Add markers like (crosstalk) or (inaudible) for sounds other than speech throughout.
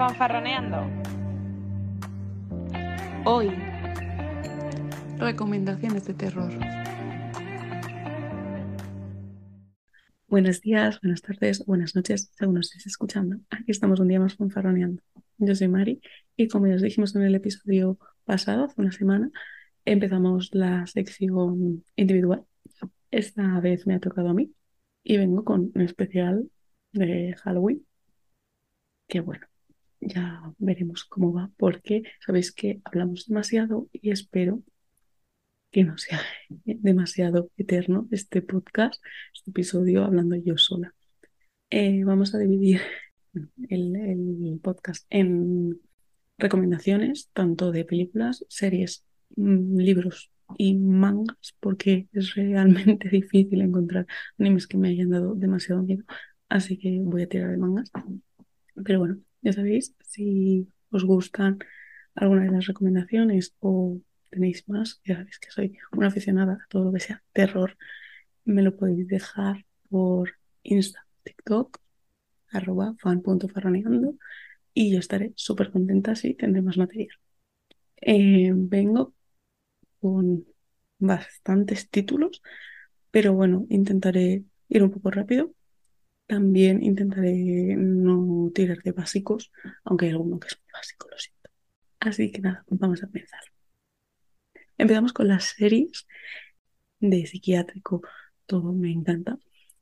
Fanfarroneando. Hoy, recomendaciones de terror. Buenos días, buenas tardes, buenas noches, según nos estéis escuchando. Aquí estamos un día más fanfarroneando. Yo soy Mari y como ya os dijimos en el episodio pasado, hace una semana, empezamos la sección individual. Esta vez me ha tocado a mí y vengo con un especial de Halloween. Que bueno, ya veremos cómo va, porque sabéis que hablamos demasiado y espero que no sea (laughs) demasiado eterno este podcast, este episodio hablando yo sola. Eh, vamos a dividir (laughs) el, el podcast en recomendaciones, tanto de películas, series, mm, libros y mangas, porque es realmente (laughs) difícil encontrar animes que me hayan dado demasiado miedo, así que voy a tirar de mangas. Pero bueno, ya sabéis, si os gustan alguna de las recomendaciones o tenéis más, ya sabéis que soy una aficionada a todo lo que sea terror, me lo podéis dejar por Insta, TikTok, arroba fan.farroneando y yo estaré súper contenta si tendré más material. Eh, vengo con bastantes títulos, pero bueno, intentaré ir un poco rápido. También intentaré no tirar de básicos, aunque hay alguno que es muy básico, lo siento. Así que nada, vamos a empezar. Empezamos con las series de psiquiátrico, todo me encanta.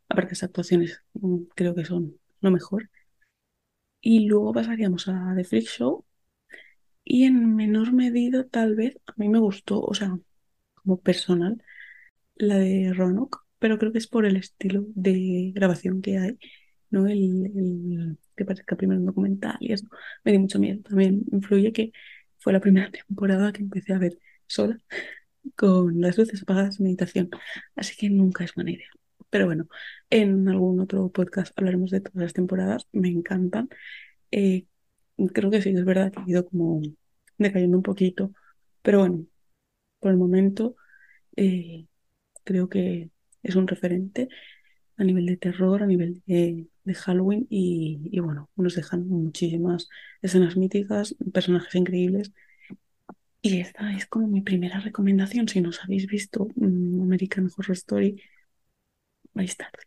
Aparte, las actuaciones mm, creo que son lo mejor. Y luego pasaríamos a The Freak Show. Y en menor medida, tal vez, a mí me gustó, o sea, como personal, la de Roanoke, pero creo que es por el estilo de grabación que hay, ¿no? El, el que parezca primero un documental y eso me dio mucho miedo. También influye que fue la primera (laughs) temporada que empecé a ver sola, con las luces apagadas, meditación. Así que nunca es buena idea. Pero bueno, en algún otro podcast hablaremos de todas las temporadas, me encantan. Eh, creo que sí, es verdad que ha ido como decayendo un poquito, pero bueno, por el momento eh, creo que es un referente a nivel de terror, a nivel de, Halloween y, y, bueno, nos dejan muchísimas escenas míticas, personajes increíbles. Y esta es como mi primera recomendación. Si no os habéis visto mm, American Horror Story, vais tarde.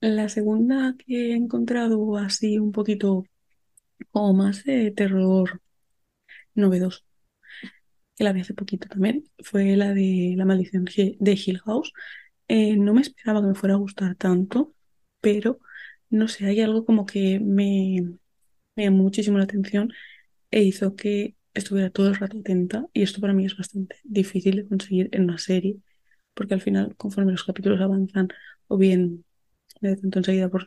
La segunda que he encontrado así un poquito como más de terror novedoso, que la vi hace poquito también, fue la de La maldición de Hill House. Eh, no me esperaba que me fuera a gustar tanto, pero no sé, hay algo como que me, me llamó muchísimo la atención e hizo que estuviera todo el rato atenta y esto para mí es bastante difícil de conseguir en una serie porque al final conforme los capítulos avanzan o bien me detengo enseguida por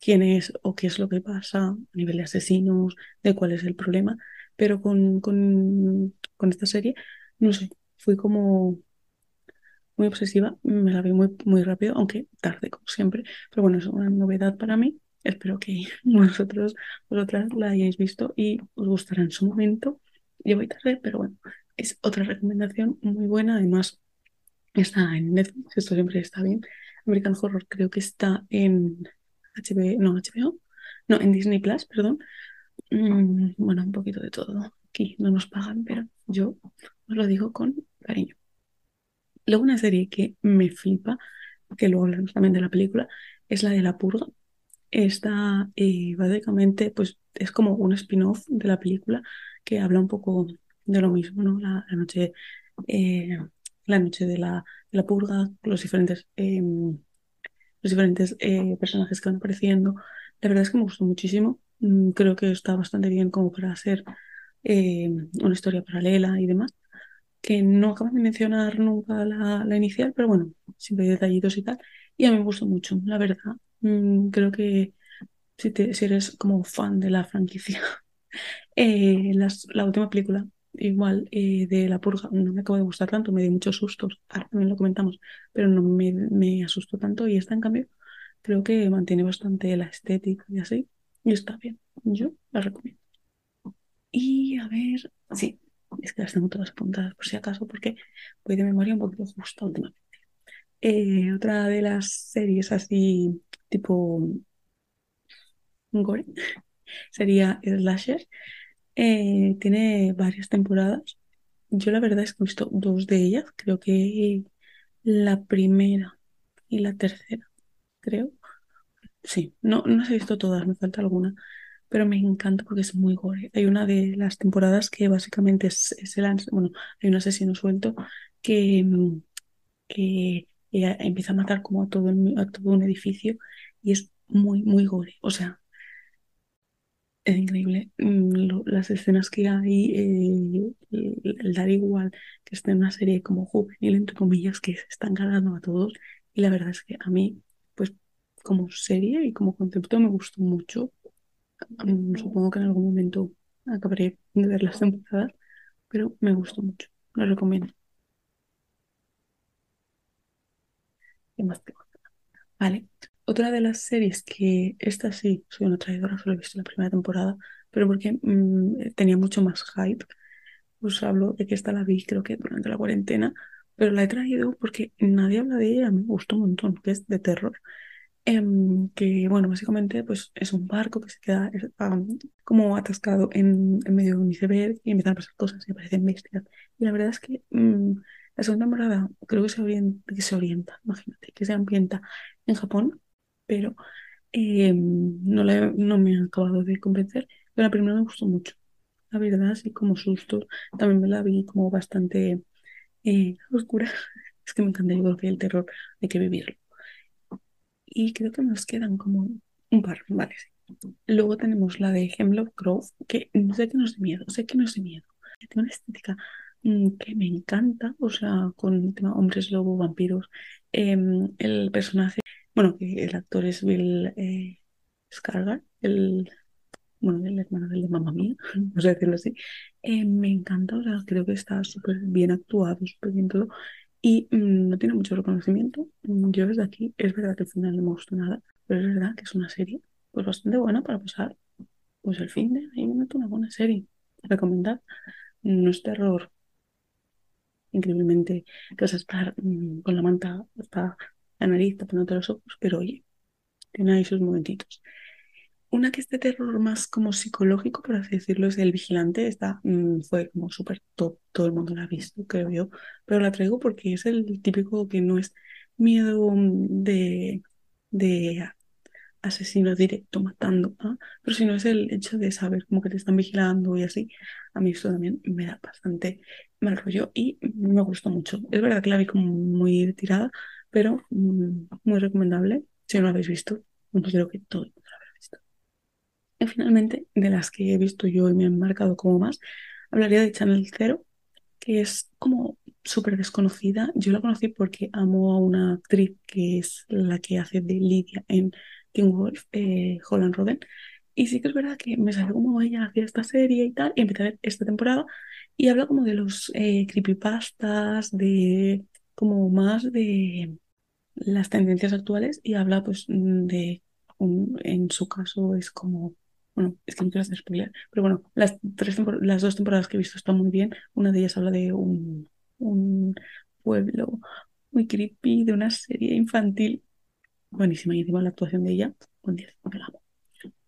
quién es o qué es lo que pasa a nivel de asesinos, de cuál es el problema, pero con, con, con esta serie, no sé, fui como muy obsesiva, me la vi muy, muy rápido, aunque tarde como siempre, pero bueno, es una novedad para mí. Espero que (laughs) vosotros, vosotras la hayáis visto y os gustará en su momento. Yo voy tarde, pero bueno, es otra recomendación muy buena. Además, está en Netflix, esto siempre está bien. American Horror creo que está en HBO, no, HBO, no, en Disney Plus, perdón. Mm, bueno, un poquito de todo. Aquí no nos pagan, pero yo os lo digo con cariño. Luego una serie que me flipa, que luego hablamos también de la película, es la de La Purga. Esta eh, básicamente pues es como un spin-off de la película que habla un poco de lo mismo, ¿no? La, noche, eh, la noche de la, de la, purga, los diferentes, em, los diferentes eh, personajes que van apareciendo. La verdad es que me gustó muchísimo. Mm, creo que está bastante bien como para hacer em, una historia paralela y demás que no acabo de mencionar nunca la, la, inicial, pero bueno, siempre hay detallitos y tal. Y a mí me gustó mucho, la verdad. Mm, creo que si, te, si, eres como fan de la franquicia, (laughs) eh, las, la última película, igual eh, de La Purga, no me acabo de gustar tanto, me dio muchos sustos, ahora también lo comentamos, pero no me, me asustó tanto. Y esta, en cambio, creo que mantiene bastante la estética y así, y está bien. Yo la recomiendo. Y a ver, sí, es que las tengo todas apuntadas por si acaso, porque voy de memoria un poquito justa últimamente. Eh, otra de las series así, tipo gore, (laughs) sería Slasher. Eh, tiene varias temporadas. Yo la verdad es que he visto dos de ellas. Creo que la primera y la tercera, creo. Sí, no, no las he visto todas, me falta alguna. Pero me encanta porque es muy gore. Hay una de las temporadas que básicamente es, el... Bueno, hay un asesino suelto que, mm, que empieza a matar como a todo, a todo un edificio y es muy, muy gore. O sea, es increíble mm, las escenas que hay, eh, el, dar igual que esté en una serie como juvenil, entre comillas, que se están ganando a todos. Y la verdad es que a mí, pues como serie y como concepto me gustó mucho. Mm, supongo que en algún momento acabaré de ver las temporadas, pero me gustó mucho. Lo recomiendo. ¿Qué más tengo? Vale. Otra de las series que esta sí, soy una traidora, solo he visto la primera temporada, pero porque mm, tenía mucho más hype. Os hablo de que esta la vi creo que durante la cuarentena, pero la he traído porque nadie habla de ella, me gustó un montón, que es de terror. Em, que bueno, básicamente pues es un barco que se queda como atascado en, en, medio de un iceberg y empiezan a pasar cosas y aparecen bestias. Y la verdad es que mm, la segunda temporada creo que se orienta, imagínate, que se ambienta en Japón, pero eh, no, no me ha acabado de convencer. Pero la primera me gustó mucho, la verdad, así como susto. También me la vi como bastante eh, oscura. (laughs) Es que me encanta, yo creo que el terror hay que vivirlo. Y creo que nos quedan como un par, vale. Luego tenemos la de Hemlock Grove, que no sé que no es de miedo, sé que no es de miedo. Tiene una estética mm, que me encanta, o sea, con el tema hombres lobo, vampiros. Em, el personaje bueno, el actor es Bill eh, el, bueno, el hermano del de mamá mía, (laughs) vamos a decirlo así. Eh, me encanta, o sea, creo que está súper bien actuado, súper bien todo. Y mm, no tiene mucho reconocimiento. Mm, yo desde aquí, es verdad que al final no me gustó nada, pero es verdad que es una serie pues bastante buena para pasar pues el fin de ahí me una buena serie. Recomendar. No es terror increíblemente que vas a estar mm, con la manta hasta la nariz, tapándote los ojos, pero oye, tiene ahí sus momentitos. Una que es de terror más como psicológico, por así decirlo, es El Vigilante. Esta mm, fue como súper top, todo el mundo la ha visto, creo yo, pero la traigo porque es el típico que no es miedo mm, de, de asesino directo matando, ¿ah? pero si no es el hecho de saber como que te están vigilando y así, a mí esto también me da bastante mal rollo y me gustó mucho. Es verdad que la vi como muy tirada, pero mm, muy recomendable. Si no lo habéis visto, creo que todo el mundo lo habrá visto. Finalmente, de las que he visto yo y me han marcado como más, hablaría de Channel Zero, que es como súper desconocida. Yo la conocí porque amo a una actriz que es la que hace de Lidia en King Wolf, eh, Holland Roden. Y sí que es verdad que me salió como ella hacía esta serie y tal, y empecé a ver esta temporada y habla como de los eh, creepypastas, de como más de las tendencias actuales y habla pues de, en su caso es como, bueno, es que no quiero hacer spoiler, pero bueno, las, tres las dos temporadas que he visto están muy bien. Una de ellas habla de un, un pueblo muy creepy, de una serie infantil buenísima y encima la actuación de ella, buen día, me la amo.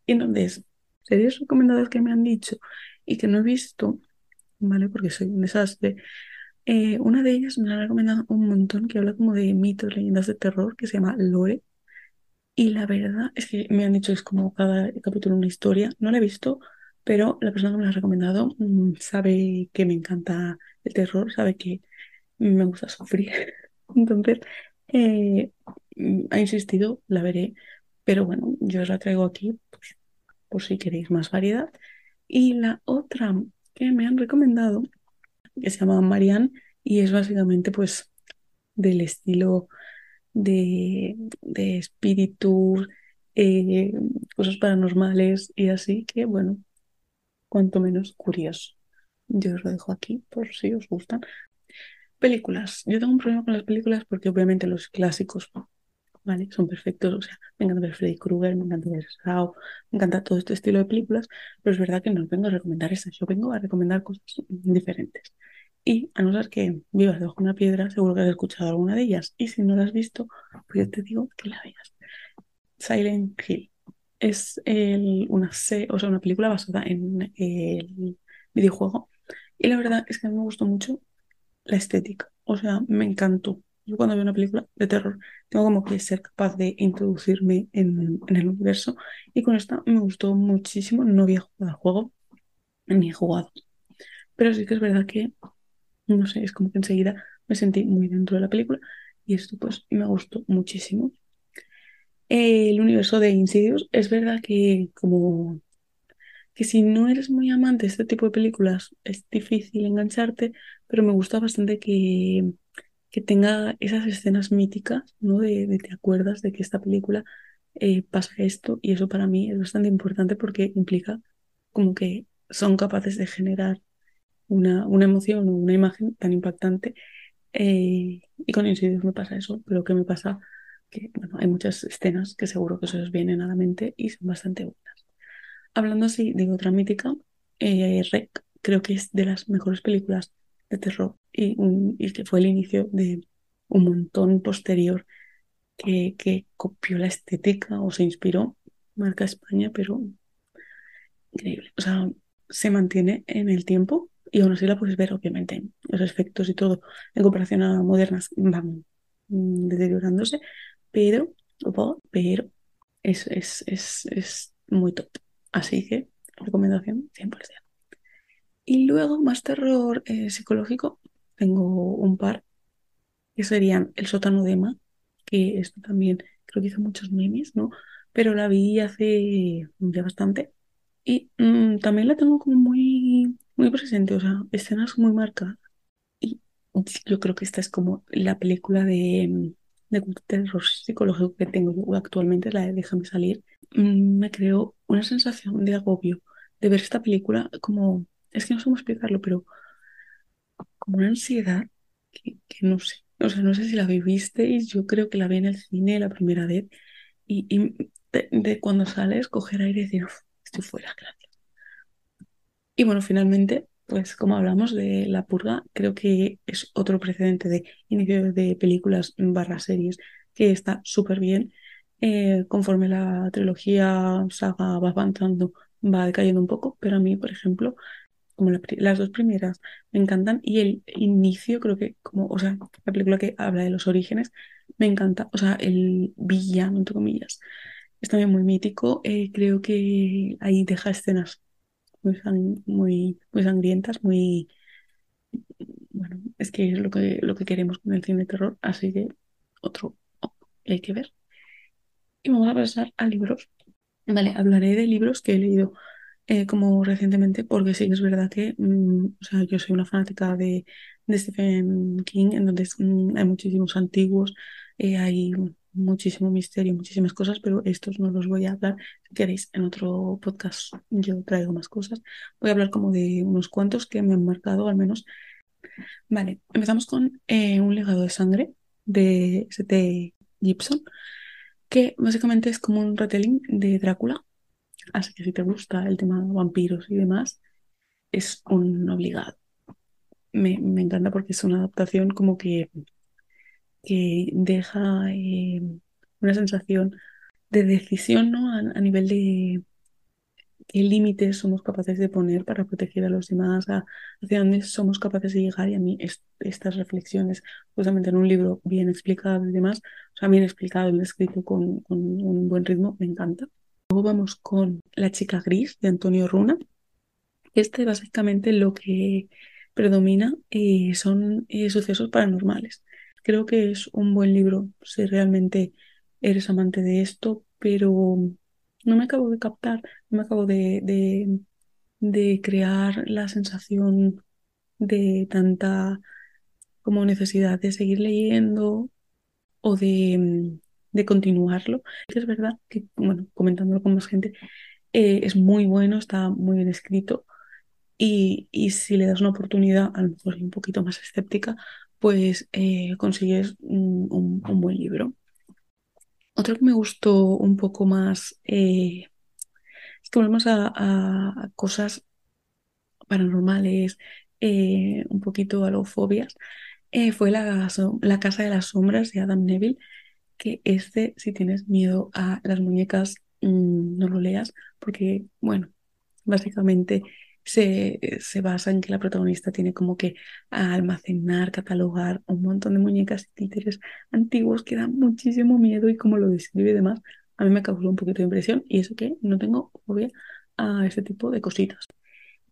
Entonces, series recomendadas que me han dicho y que no he visto, ¿vale? Porque soy un desastre. Eh, una de ellas me la han recomendado un montón, que habla como de mitos, leyendas de terror, que se llama Lore. Y la verdad es que me han dicho es como cada capítulo una historia. No la he visto, pero la persona que me la ha recomendado mm, sabe que me encanta el terror, sabe que me gusta sufrir. (laughs) Entonces, eh, ha insistido, la veré. Pero bueno, yo os la traigo aquí pues, por si queréis más variedad. Y la otra que me han recomendado que se llama Marianne y es básicamente pues del estilo de, de espíritus, eh, cosas paranormales y así que bueno, cuanto menos curioso. Yo os lo dejo aquí por si os gustan. Películas. Yo tengo un problema con las películas porque obviamente los clásicos ¿vale? Son perfectos, o sea, me encanta ver Freddy Krueger, me encanta ver Sao, me encanta todo este estilo de películas, pero es verdad que no vengo a recomendar esas, yo vengo a recomendar cosas diferentes. Y a no ser que vivas debajo de una piedra, seguro que has escuchado alguna de ellas. Y si no la has visto, pues yo te digo que la veas. Silent Hill. es una, o sea, una película basada en el videojuego. Y la verdad es que a mí me gustó mucho la estética. O sea, me encantó. Yo cuando veo una película de terror tengo como que ser capaz de introducirme en, en el universo. Y con esta me gustó muchísimo. No había jugado al juego, ni he jugado. Pero sí que es verdad que, no sé, es como que enseguida me sentí muy dentro de la película. Y esto pues me gustó muchísimo. El universo de Insidious es verdad que como que si no eres muy amante de este tipo de películas es difícil engancharte, pero me gusta bastante que, que tenga esas escenas míticas, ¿no? De, te acuerdas de que esta película eh, pasa esto y eso para mí es bastante importante porque implica como que son capaces de generar una, una emoción o una imagen tan impactante eh, y con Insidious me pasa eso, pero que me pasa que bueno, hay muchas escenas que seguro que se os vienen a la mente y son bastante buenas. Hablando así de otra mítica, eh, Rec creo que es de las mejores películas de terror y, y que fue el inicio de un montón posterior que, que copió la estética o se inspiró, marca España, pero increíble. O sea, se mantiene en el tiempo y aún así la puedes ver, obviamente, los efectos y todo, en comparación a modernas, van deteriorándose, pero, pero es, es, es, es muy top. Así que, recomendación 100%. Y luego, más terror eh, psicológico, tengo un par que serían El sótano de Emma, que esto también creo que hizo muchos memes, ¿no? Pero la vi hace ya bastante. Y mm, también la tengo como muy muy presente, o sea, escenas muy marcadas. Y yo creo que esta es como la película de, de terror psicológico que tengo actualmente, la de Déjame salir. Mm, me creó una sensación de agobio de ver esta película como, es que no sé cómo explicarlo, pero como una ansiedad que, no sé. O sea, no sé si la vivisteis, yo creo que la vi en el cine la primera vez y, de, cuando sales coger aire y decir, estoy fuera, gracias. Y bueno, finalmente, pues como hablamos de La Purga, creo que es otro precedente de inicio de películas barra series que está súper bien. Eh, conforme la trilogía saga va avanzando, va decayendo un poco, pero a mí, por ejemplo, como las dos primeras me encantan y el inicio creo que como, o sea, la película que habla de los orígenes me encanta, o sea, el villano, entre comillas, es también muy mítico, eh, creo que ahí deja escenas muy, muy, muy sangrientas, muy... Bueno, es que es lo que, lo que queremos con el cine de terror, así que otro hay que ver. Y vamos a pasar a libros. Vale, hablaré de libros que he leído eh, como recientemente, porque sí que es verdad que mm, o sea, yo soy una fanática de, de Stephen King, entonces mm, hay muchísimos antiguos, eh, hay muchísimo misterio, muchísimas cosas, pero estos no los voy a hablar. Si queréis, en otro podcast yo traigo más cosas. Voy a hablar como de unos cuantos que me han marcado al menos. Vale, empezamos con eh, Un legado de sangre de St. Gibson, que básicamente es como un retelling de Drácula. Así que si te gusta el tema de vampiros y demás, es un obligado. Me, me encanta porque es una adaptación como que que deja eh, una sensación de decisión ¿no? a, nivel de qué límites somos capaces de poner para proteger a los demás, hacia dónde somos capaces de llegar. Y a mí estas reflexiones, justamente en un libro bien explicado y demás, o bien explicado y escrito con, con un buen ritmo, me encanta. Luego vamos con La chica gris de Antonio Runa. Este básicamente lo que predomina eh, son eh, sucesos paranormales. Creo que es un buen libro si realmente eres amante de esto, pero no me acabo de captar, no me acabo de, de, crear la sensación de tanta como necesidad de seguir leyendo o de, de continuarlo. Es verdad que, bueno, comentándolo con más gente, eh, es muy bueno, está muy bien escrito y, y, si le das una oportunidad, a lo mejor un poquito más escéptica, pues eh, consigues un, buen libro. Otro que me gustó un poco más eh, es que volvemos a, cosas paranormales, eh, un poquito a lo fobias, fue la, la, Casa de las Sombras de Adam Neville, que este, si tienes miedo a las muñecas mm, no lo leas porque, bueno, básicamente se, se basa en que la protagonista tiene como que almacenar, catalogar un montón de muñecas y títeres antiguos que dan muchísimo miedo y como lo describe y demás, a mí me causó un poquito de impresión y eso que no tengo fobia a este tipo de cositas.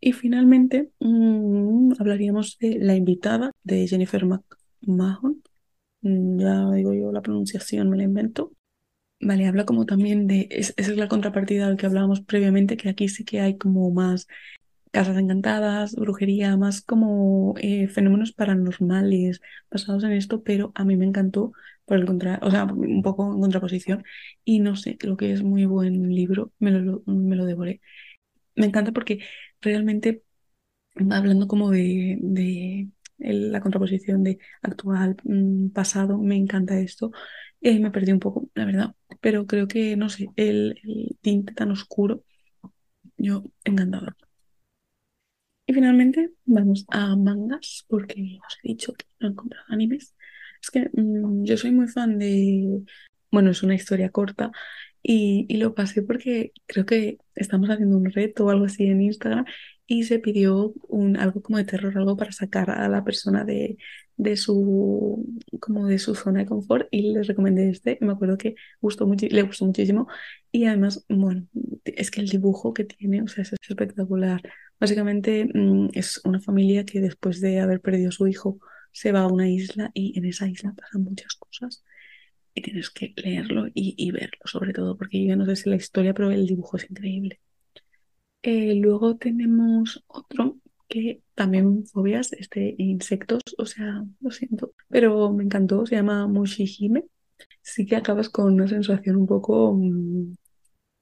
Y finalmente mm, hablaríamos de La invitada de Jennifer McMahon. Mm, ya digo yo la pronunciación, me la invento. Vale, habla como también de, esa es la contrapartida al que hablábamos previamente, que aquí sí que hay como más casas encantadas, brujería, más como eh, fenómenos paranormales basados en esto, pero a mí me encantó por el contrario, o sea, un poco en contraposición y no sé, creo que es muy buen libro, me lo, me lo devoré. Me encanta porque realmente hablando como de, de la contraposición de actual, mm, pasado, me encanta esto. Eh, me perdí un poco, la verdad, pero creo que, no sé, el, el tinte tan oscuro, yo encantada. Y finalmente vamos a mangas, porque os he dicho que no he encontrado animes. Es que mm, yo soy muy fan de, bueno, es una historia corta y, y, lo pasé porque creo que estamos haciendo un reto o algo así en Instagram y se pidió un, algo como de terror, algo para sacar a la persona de, de su, como de su zona de confort y les recomendé este. Me acuerdo que gustó mucho, le gustó muchísimo y además, bueno, es que el dibujo que tiene, o sea, es espectacular. Básicamente mm, es una familia que después de haber perdido a su hijo se va a una isla y en esa isla pasan muchas cosas y tienes que leerlo y, y verlo, sobre todo porque yo no sé si la historia, pero el dibujo es increíble. Eh, luego tenemos otro que también fobias, este, insectos, o sea, lo siento, pero me encantó, se llama Mushihime. Sí que acabas con una sensación un poco mm,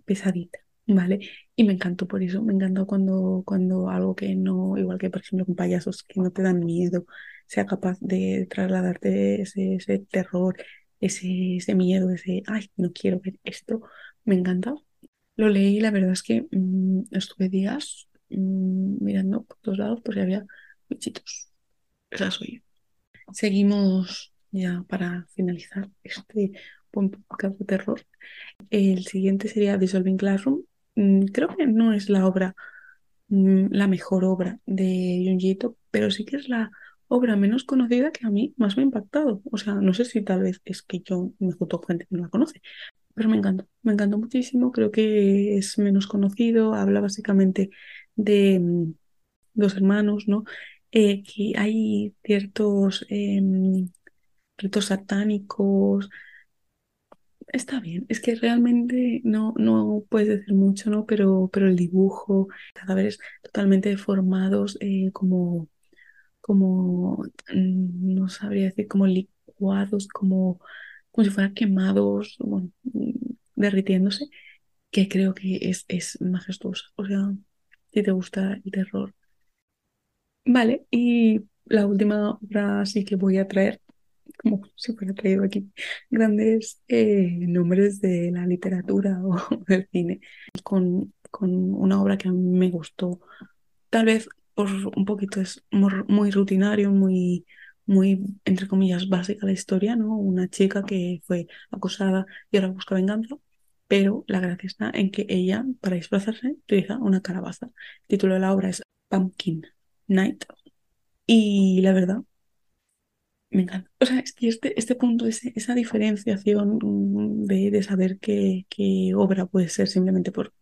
pesadita, ¿vale? Y me encantó por eso, me encantó cuando, cuando algo que no, igual que por ejemplo con payasos que no te dan miedo, sea capaz de trasladarte ese, ese terror, ese, ese miedo, ese, ay, no quiero ver esto, me encanta. Lo leí la verdad es que mm, estuve días mm, mirando por todos lados por si había bichitos. Esa soy yo. Seguimos ya para finalizar este buen podcast de terror. El siguiente sería Dissolving Classroom. Mm, creo que no es la obra, la mejor obra de Junjito, pero sí que es la obra menos conocida que a mí más me ha impactado. O sea, no sé si tal vez es que yo me junto gente que no la conoce, pero me encantó, me encantó muchísimo. Creo que es menos conocido. Habla básicamente de mm, dos hermanos, ¿no? Eh, que hay ciertos em, ritos satánicos. Está bien, es que realmente no, no puedes decir mucho, ¿no? Pero, pero el dibujo, cadáveres totalmente deformados, eh, como como, mm, no sabría decir, como licuados, como, como si fueran quemados, bueno, derritiéndose, que creo que es, es majestuosa. O sea, si te gusta el terror. Vale, y la última obra sí que voy a traer, como si fuera traído aquí, grandes eh, nombres de la literatura (laughs) o del cine, con, con una obra que a mí me gustó. Tal vez un poquito es muy rutinario, muy, muy, entre comillas, básica la historia, ¿no? Una chica que fue acosada y ahora busca venganza, pero la gracia está en que ella, para disfrazarse, utiliza una calabaza. El título de la obra es Pumpkin Night y la verdad, me encanta. O sea, es que este, este punto, ese, esa diferenciación de, de saber qué, qué obra puede ser simplemente por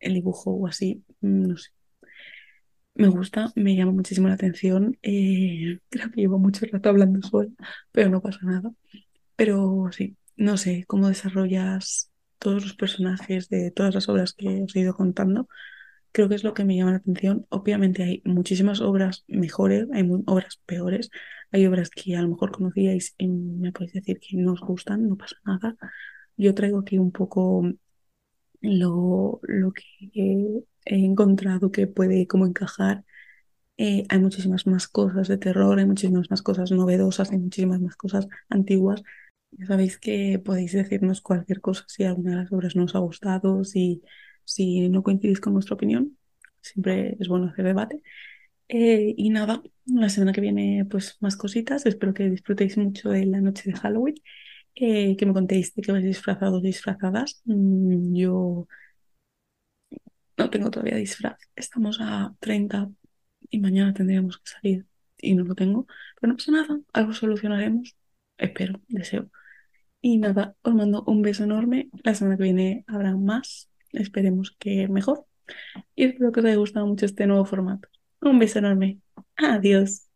el dibujo o así, no sé me gusta, me llama muchísimo la atención. Eh, (laughs) creo que llevo mucho rato hablando sola, pero no pasa nada. Pero sí, no sé cómo desarrollas todos los personajes de todas las obras que os he ido contando. Creo que es lo que me llama la atención. Obviamente hay muchísimas obras mejores, hay obras peores, hay obras que a lo mejor conocíais y me podéis decir que no os gustan, no pasa nada. Yo traigo aquí un poco lo, lo que he encontrado que puede como encajar. Eh, hay muchísimas más cosas de terror, hay muchísimas más cosas novedosas, hay muchísimas más cosas antiguas. Ya sabéis que podéis decirnos cualquier cosa si alguna de las obras no os ha gustado, si, si no coincidís con nuestra opinión. Siempre es bueno hacer debate. Eh, y nada, la semana que viene pues más cositas. Espero que disfrutéis mucho de la noche de Halloween. que me contéis de que vais disfrazados, disfrazadas. Mm, yo no tengo todavía disfraz. Estamos a 30 y mañana tendríamos que salir y no lo tengo. Pero no pasa nada, algo solucionaremos. Espero, deseo. Y nada, os mando un beso enorme. La semana que viene habrá más. Esperemos que mejor. Y espero que os haya gustado mucho este nuevo formato. Un beso enorme. Adiós.